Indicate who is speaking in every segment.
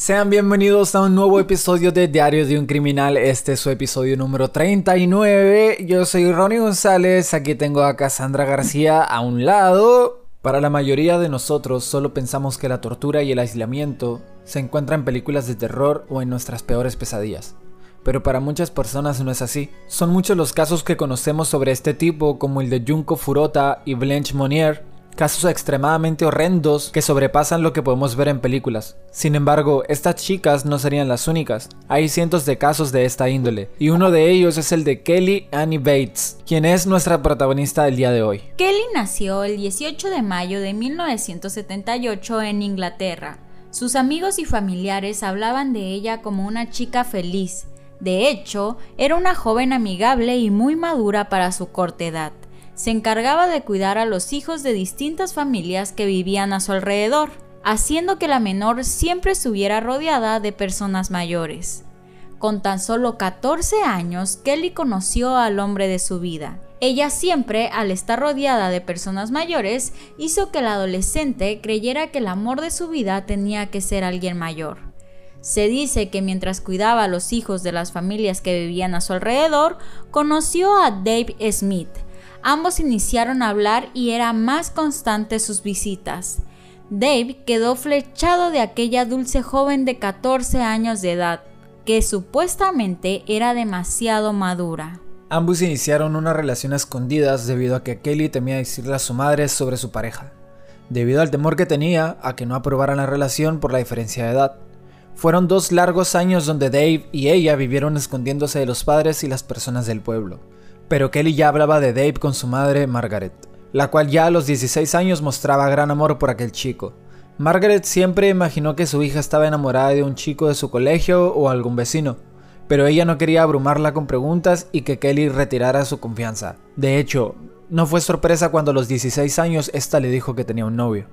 Speaker 1: Sean bienvenidos a un nuevo episodio de Diario de un Criminal. Este es su episodio número 39. Yo soy Ronnie González. Aquí tengo a Cassandra García a un lado. Para la mayoría de nosotros, solo pensamos que la tortura y el aislamiento se encuentran en películas de terror o en nuestras peores pesadillas. Pero para muchas personas no es así. Son muchos los casos que conocemos sobre este tipo, como el de Junko Furota y Blanche Monnier, casos extremadamente horrendos que sobrepasan lo que podemos ver en películas. Sin embargo, estas chicas no serían las únicas. Hay cientos de casos de esta índole, y uno de ellos es el de Kelly Annie Bates, quien es nuestra protagonista del día de hoy.
Speaker 2: Kelly nació el 18 de mayo de 1978 en Inglaterra. Sus amigos y familiares hablaban de ella como una chica feliz. De hecho, era una joven amigable y muy madura para su corta edad se encargaba de cuidar a los hijos de distintas familias que vivían a su alrededor, haciendo que la menor siempre estuviera rodeada de personas mayores. Con tan solo 14 años, Kelly conoció al hombre de su vida. Ella siempre, al estar rodeada de personas mayores, hizo que la adolescente creyera que el amor de su vida tenía que ser alguien mayor. Se dice que mientras cuidaba a los hijos de las familias que vivían a su alrededor, conoció a Dave Smith, Ambos iniciaron a hablar y era más constante sus visitas. Dave quedó flechado de aquella dulce joven de 14 años de edad, que supuestamente era demasiado madura.
Speaker 1: Ambos iniciaron una relación a escondidas debido a que Kelly temía decirle a su madre sobre su pareja, debido al temor que tenía a que no aprobaran la relación por la diferencia de edad. Fueron dos largos años donde Dave y ella vivieron escondiéndose de los padres y las personas del pueblo pero Kelly ya hablaba de Dave con su madre Margaret, la cual ya a los 16 años mostraba gran amor por aquel chico. Margaret siempre imaginó que su hija estaba enamorada de un chico de su colegio o algún vecino, pero ella no quería abrumarla con preguntas y que Kelly retirara su confianza. De hecho, no fue sorpresa cuando a los 16 años esta le dijo que tenía un novio.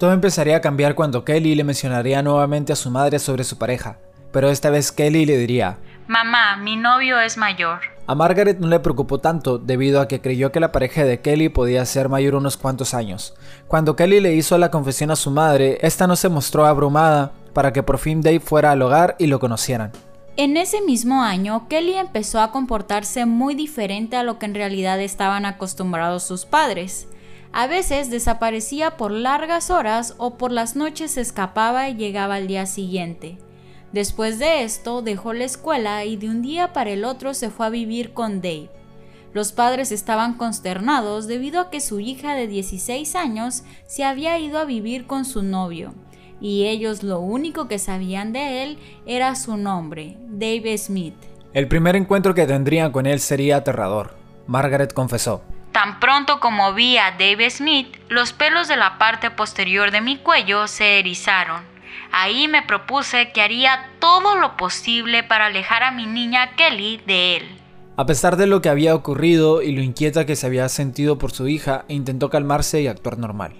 Speaker 1: Todo empezaría a cambiar cuando Kelly le mencionaría nuevamente a su madre sobre su pareja, pero esta vez Kelly le diría,
Speaker 2: Mamá, mi novio es mayor.
Speaker 1: A Margaret no le preocupó tanto debido a que creyó que la pareja de Kelly podía ser mayor unos cuantos años. Cuando Kelly le hizo la confesión a su madre, esta no se mostró abrumada para que por fin Dave fuera al hogar y lo conocieran.
Speaker 2: En ese mismo año, Kelly empezó a comportarse muy diferente a lo que en realidad estaban acostumbrados sus padres. A veces desaparecía por largas horas o por las noches se escapaba y llegaba al día siguiente. Después de esto, dejó la escuela y de un día para el otro se fue a vivir con Dave. Los padres estaban consternados debido a que su hija de 16 años se había ido a vivir con su novio, y ellos lo único que sabían de él era su nombre, Dave Smith.
Speaker 1: El primer encuentro que tendrían con él sería aterrador. Margaret confesó.
Speaker 2: Tan pronto como vi a Dave Smith, los pelos de la parte posterior de mi cuello se erizaron. Ahí me propuse que haría todo lo posible para alejar a mi niña Kelly de él.
Speaker 1: A pesar de lo que había ocurrido y lo inquieta que se había sentido por su hija, intentó calmarse y actuar normal.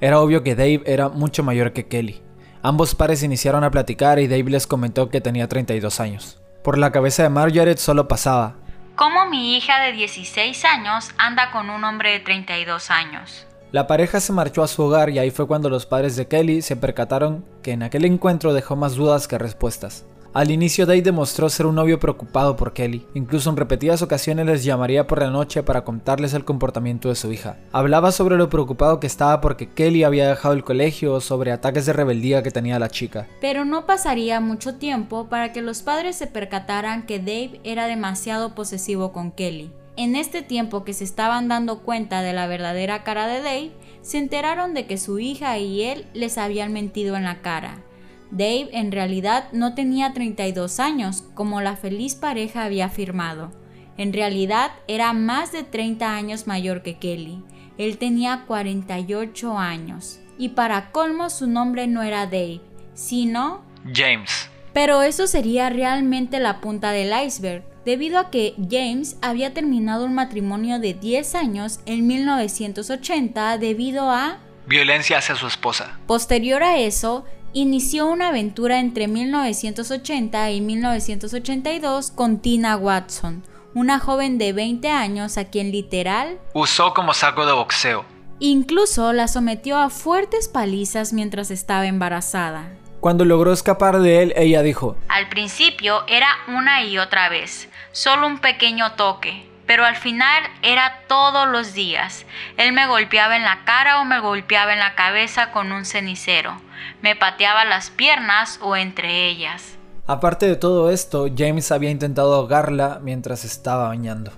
Speaker 1: Era obvio que Dave era mucho mayor que Kelly. Ambos pares iniciaron a platicar y Dave les comentó que tenía 32 años. Por la cabeza de Margaret solo pasaba.
Speaker 2: ¿Cómo mi hija de 16 años anda con un hombre de 32 años?
Speaker 1: La pareja se marchó a su hogar y ahí fue cuando los padres de Kelly se percataron que en aquel encuentro dejó más dudas que respuestas. Al inicio Dave demostró ser un novio preocupado por Kelly, incluso en repetidas ocasiones les llamaría por la noche para contarles el comportamiento de su hija. Hablaba sobre lo preocupado que estaba porque Kelly había dejado el colegio o sobre ataques de rebeldía que tenía la chica.
Speaker 2: Pero no pasaría mucho tiempo para que los padres se percataran que Dave era demasiado posesivo con Kelly. En este tiempo que se estaban dando cuenta de la verdadera cara de Dave, se enteraron de que su hija y él les habían mentido en la cara. Dave en realidad no tenía 32 años, como la feliz pareja había afirmado. En realidad era más de 30 años mayor que Kelly. Él tenía 48 años. Y para colmo su nombre no era Dave, sino
Speaker 1: James.
Speaker 2: Pero eso sería realmente la punta del iceberg debido a que James había terminado un matrimonio de 10 años en 1980 debido a
Speaker 1: violencia hacia su esposa.
Speaker 2: Posterior a eso, inició una aventura entre 1980 y 1982 con Tina Watson, una joven de 20 años a quien literal
Speaker 1: usó como saco de boxeo.
Speaker 2: Incluso la sometió a fuertes palizas mientras estaba embarazada.
Speaker 1: Cuando logró escapar de él, ella dijo,
Speaker 2: Al principio era una y otra vez, solo un pequeño toque, pero al final era todos los días. Él me golpeaba en la cara o me golpeaba en la cabeza con un cenicero, me pateaba las piernas o entre ellas.
Speaker 1: Aparte de todo esto, James había intentado ahogarla mientras estaba bañando.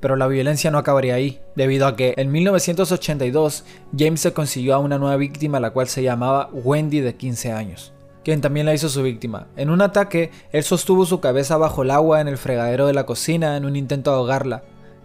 Speaker 1: Pero la violencia no acabaría ahí, debido a que en 1982 James se consiguió a una nueva víctima la cual se llamaba Wendy de 15 años, quien también la hizo su víctima. En un ataque, él sostuvo su cabeza bajo el agua en el fregadero de la cocina en un intento de ahogarla.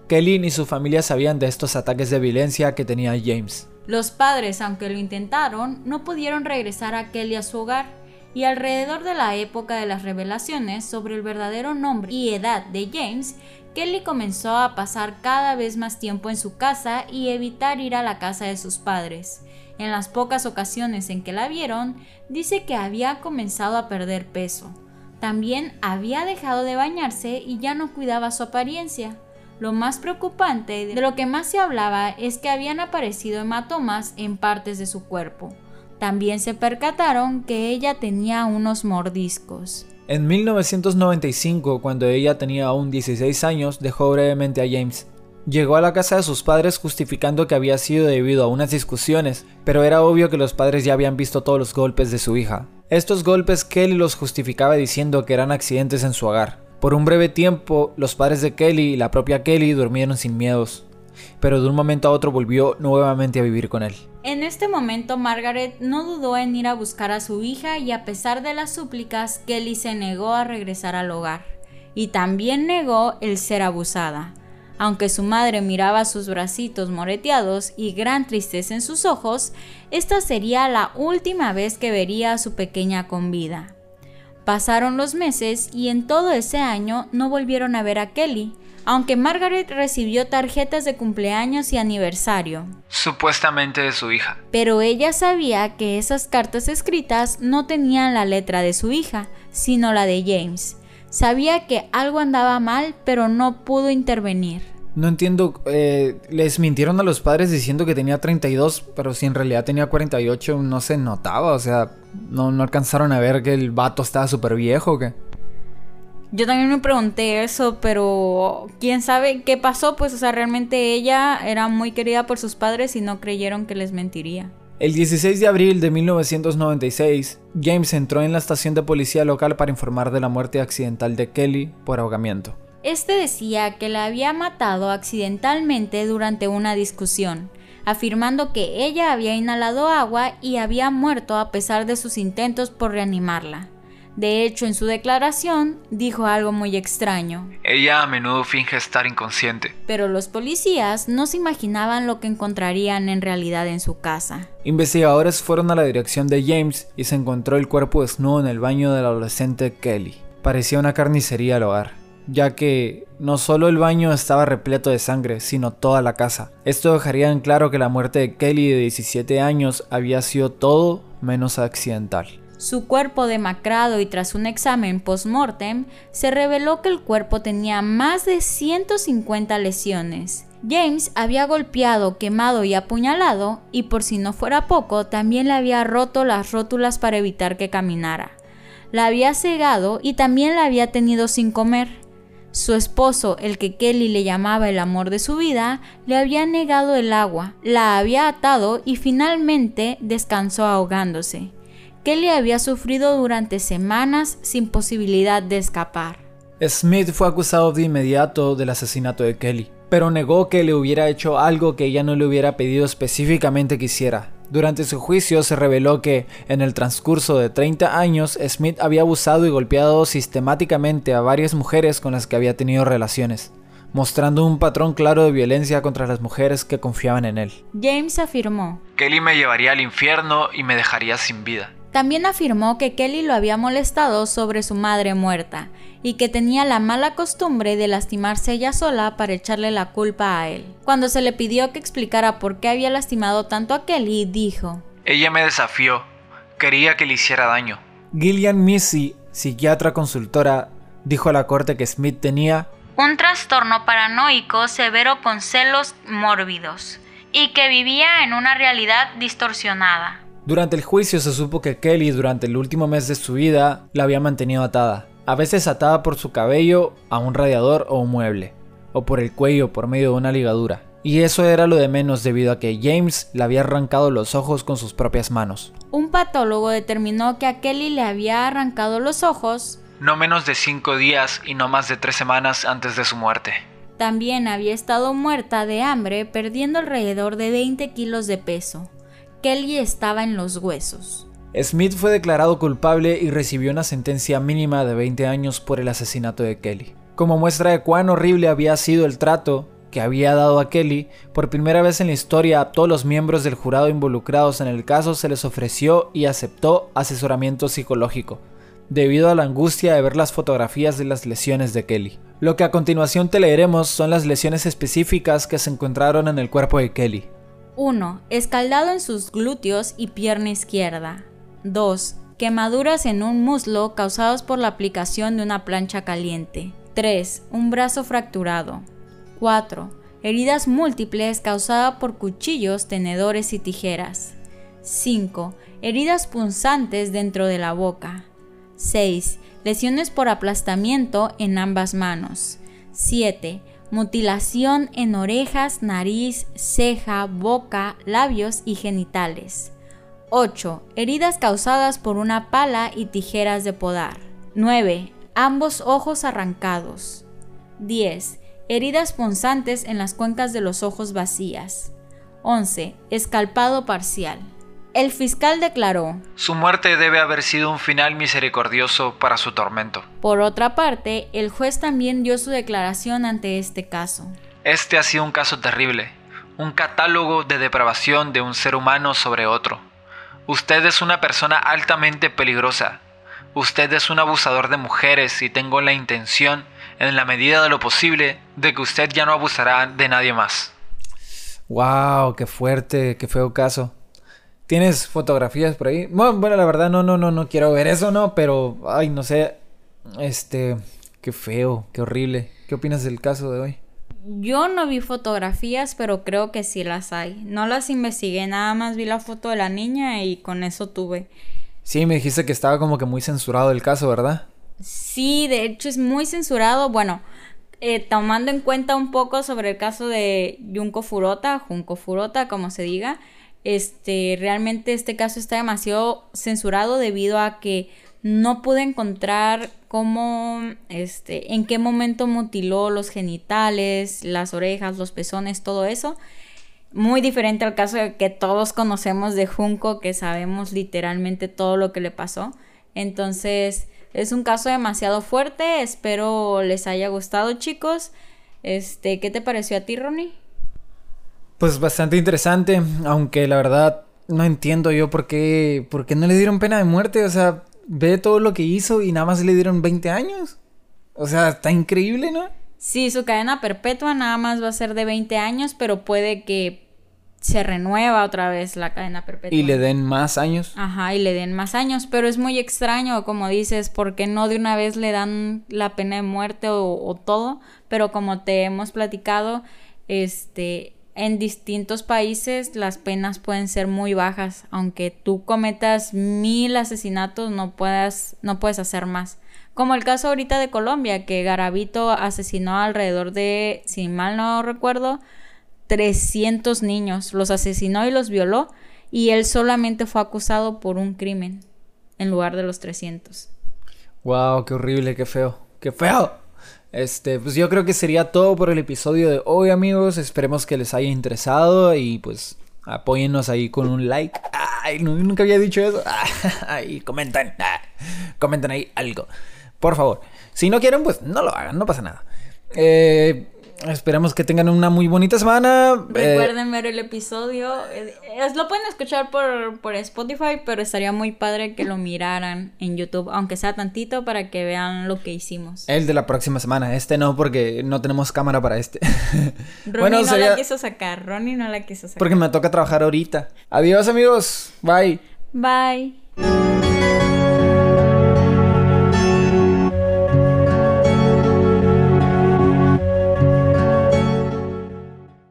Speaker 1: Kelly ni su familia sabían de estos ataques de violencia que tenía James.
Speaker 2: Los padres, aunque lo intentaron, no pudieron regresar a Kelly a su hogar y alrededor de la época de las revelaciones sobre el verdadero nombre y edad de James, Kelly comenzó a pasar cada vez más tiempo en su casa y evitar ir a la casa de sus padres. En las pocas ocasiones en que la vieron, dice que había comenzado a perder peso. También había dejado de bañarse y ya no cuidaba su apariencia. Lo más preocupante de lo que más se hablaba es que habían aparecido hematomas en partes de su cuerpo. También se percataron que ella tenía unos mordiscos.
Speaker 1: En 1995, cuando ella tenía aún 16 años, dejó brevemente a James. Llegó a la casa de sus padres justificando que había sido debido a unas discusiones, pero era obvio que los padres ya habían visto todos los golpes de su hija. Estos golpes Kelly los justificaba diciendo que eran accidentes en su hogar. Por un breve tiempo, los padres de Kelly y la propia Kelly durmieron sin miedos, pero de un momento a otro volvió nuevamente a vivir con él.
Speaker 2: En este momento Margaret no dudó en ir a buscar a su hija y a pesar de las súplicas, Kelly se negó a regresar al hogar y también negó el ser abusada. Aunque su madre miraba sus bracitos moreteados y gran tristeza en sus ojos, esta sería la última vez que vería a su pequeña con vida. Pasaron los meses y en todo ese año no volvieron a ver a Kelly, aunque Margaret recibió tarjetas de cumpleaños y aniversario.
Speaker 1: Supuestamente de su hija.
Speaker 2: Pero ella sabía que esas cartas escritas no tenían la letra de su hija, sino la de James. Sabía que algo andaba mal, pero no pudo intervenir.
Speaker 1: No entiendo, eh, les mintieron a los padres diciendo que tenía 32, pero si en realidad tenía 48 no se notaba, o sea, no, no alcanzaron a ver que el vato estaba súper viejo o qué.
Speaker 2: Yo también me pregunté eso, pero quién sabe qué pasó, pues, o sea, realmente ella era muy querida por sus padres y no creyeron que les mentiría.
Speaker 1: El 16 de abril de 1996, James entró en la estación de policía local para informar de la muerte accidental de Kelly por ahogamiento.
Speaker 2: Este decía que la había matado accidentalmente durante una discusión, afirmando que ella había inhalado agua y había muerto a pesar de sus intentos por reanimarla. De hecho, en su declaración dijo algo muy extraño.
Speaker 1: Ella a menudo finge estar inconsciente.
Speaker 2: Pero los policías no se imaginaban lo que encontrarían en realidad en su casa.
Speaker 1: Investigadores fueron a la dirección de James y se encontró el cuerpo desnudo en el baño del adolescente Kelly. Parecía una carnicería al hogar, ya que no solo el baño estaba repleto de sangre, sino toda la casa. Esto dejaría en claro que la muerte de Kelly de 17 años había sido todo menos accidental.
Speaker 2: Su cuerpo demacrado y tras un examen post-mortem, se reveló que el cuerpo tenía más de 150 lesiones. James había golpeado, quemado y apuñalado, y por si no fuera poco, también le había roto las rótulas para evitar que caminara. La había cegado y también la había tenido sin comer. Su esposo, el que Kelly le llamaba el amor de su vida, le había negado el agua, la había atado y finalmente descansó ahogándose. Kelly había sufrido durante semanas sin posibilidad de escapar.
Speaker 1: Smith fue acusado de inmediato del asesinato de Kelly, pero negó que le hubiera hecho algo que ella no le hubiera pedido específicamente que hiciera. Durante su juicio se reveló que, en el transcurso de 30 años, Smith había abusado y golpeado sistemáticamente a varias mujeres con las que había tenido relaciones, mostrando un patrón claro de violencia contra las mujeres que confiaban en él.
Speaker 2: James afirmó,
Speaker 1: Kelly me llevaría al infierno y me dejaría sin vida.
Speaker 2: También afirmó que Kelly lo había molestado sobre su madre muerta y que tenía la mala costumbre de lastimarse ella sola para echarle la culpa a él. Cuando se le pidió que explicara por qué había lastimado tanto a Kelly, dijo,
Speaker 1: Ella me desafió, quería que le hiciera daño. Gillian Missy, psiquiatra consultora, dijo a la corte que Smith tenía
Speaker 2: un trastorno paranoico severo con celos mórbidos y que vivía en una realidad distorsionada.
Speaker 1: Durante el juicio se supo que Kelly durante el último mes de su vida la había mantenido atada, a veces atada por su cabello a un radiador o un mueble, o por el cuello por medio de una ligadura. Y eso era lo de menos debido a que James le había arrancado los ojos con sus propias manos.
Speaker 2: Un patólogo determinó que a Kelly le había arrancado los ojos
Speaker 1: no menos de cinco días y no más de tres semanas antes de su muerte.
Speaker 2: También había estado muerta de hambre, perdiendo alrededor de 20 kilos de peso. Kelly estaba en los huesos.
Speaker 1: Smith fue declarado culpable y recibió una sentencia mínima de 20 años por el asesinato de Kelly. Como muestra de cuán horrible había sido el trato, que había dado a Kelly, por primera vez en la historia a todos los miembros del jurado involucrados en el caso se les ofreció y aceptó asesoramiento psicológico, debido a la angustia de ver las fotografías de las lesiones de Kelly. Lo que a continuación te leeremos son las lesiones específicas que se encontraron en el cuerpo de Kelly.
Speaker 2: 1. Escaldado en sus glúteos y pierna izquierda. 2. Quemaduras en un muslo causadas por la aplicación de una plancha caliente. 3. Un brazo fracturado. 4. Heridas múltiples causadas por cuchillos, tenedores y tijeras. 5. Heridas punzantes dentro de la boca. 6. Lesiones por aplastamiento en ambas manos. 7. Mutilación en orejas, nariz, ceja, boca, labios y genitales. 8. Heridas causadas por una pala y tijeras de podar. 9. Ambos ojos arrancados. 10 heridas punzantes en las cuencas de los ojos vacías. 11. Escalpado parcial. El fiscal declaró,
Speaker 1: Su muerte debe haber sido un final misericordioso para su tormento.
Speaker 2: Por otra parte, el juez también dio su declaración ante este caso.
Speaker 1: Este ha sido un caso terrible, un catálogo de depravación de un ser humano sobre otro. Usted es una persona altamente peligrosa. Usted es un abusador de mujeres y tengo la intención en la medida de lo posible, de que usted ya no abusará de nadie más. Wow, qué fuerte, qué feo caso. ¿Tienes fotografías por ahí? Bueno, la verdad no, no, no, no quiero ver eso, no, pero, ay, no sé, este, qué feo, qué horrible. ¿Qué opinas del caso de hoy?
Speaker 2: Yo no vi fotografías, pero creo que sí las hay. No las investigué, nada más vi la foto de la niña y con eso tuve.
Speaker 1: Sí, me dijiste que estaba como que muy censurado el caso, ¿verdad?
Speaker 2: Sí, de hecho es muy censurado. Bueno, eh, tomando en cuenta un poco sobre el caso de Junko Furota, Junko Furota, como se diga, este, realmente este caso está demasiado censurado debido a que no pude encontrar cómo, este, en qué momento mutiló los genitales, las orejas, los pezones, todo eso. Muy diferente al caso que todos conocemos de Junko, que sabemos literalmente todo lo que le pasó. Entonces, es un caso demasiado fuerte. Espero les haya gustado, chicos. Este, ¿qué te pareció a ti, Ronnie?
Speaker 1: Pues bastante interesante, aunque la verdad no entiendo yo por qué, por qué no le dieron pena de muerte. O sea, ve todo lo que hizo y nada más le dieron 20 años. O sea, está increíble, ¿no?
Speaker 2: Sí, su cadena perpetua nada más va a ser de 20 años, pero puede que se renueva otra vez la cadena perpetua.
Speaker 1: Y le den más años.
Speaker 2: Ajá, y le den más años, pero es muy extraño, como dices, porque no de una vez le dan la pena de muerte o, todo, pero como te hemos platicado, este, en distintos países las penas pueden ser muy bajas, aunque tú cometas mil asesinatos no puedas, no puedes hacer más. Como el caso ahorita de Colombia, que Garavito asesinó alrededor de, si mal no recuerdo, 300 niños, los asesinó y los violó y él solamente fue acusado por un crimen en lugar de los 300.
Speaker 1: Wow, qué horrible, qué feo, qué feo. Este, pues yo creo que sería todo por el episodio de hoy, amigos. Esperemos que les haya interesado y pues apóyennos ahí con un like. Ay, nunca había dicho eso. Ay, comenten. Comenten ahí algo. Por favor. Si no quieren, pues no lo hagan, no pasa nada. Eh, Esperamos que tengan una muy bonita semana.
Speaker 2: Eh, Recuerden ver el episodio. Eh, lo pueden escuchar por, por, Spotify, pero estaría muy padre que lo miraran en YouTube, aunque sea tantito, para que vean lo que hicimos.
Speaker 1: El de la próxima semana. Este no, porque no tenemos cámara para este.
Speaker 2: Ronnie no la quiso sacar. Ronnie no la quiso sacar.
Speaker 1: Porque me toca trabajar ahorita. Adiós, amigos. Bye.
Speaker 2: Bye.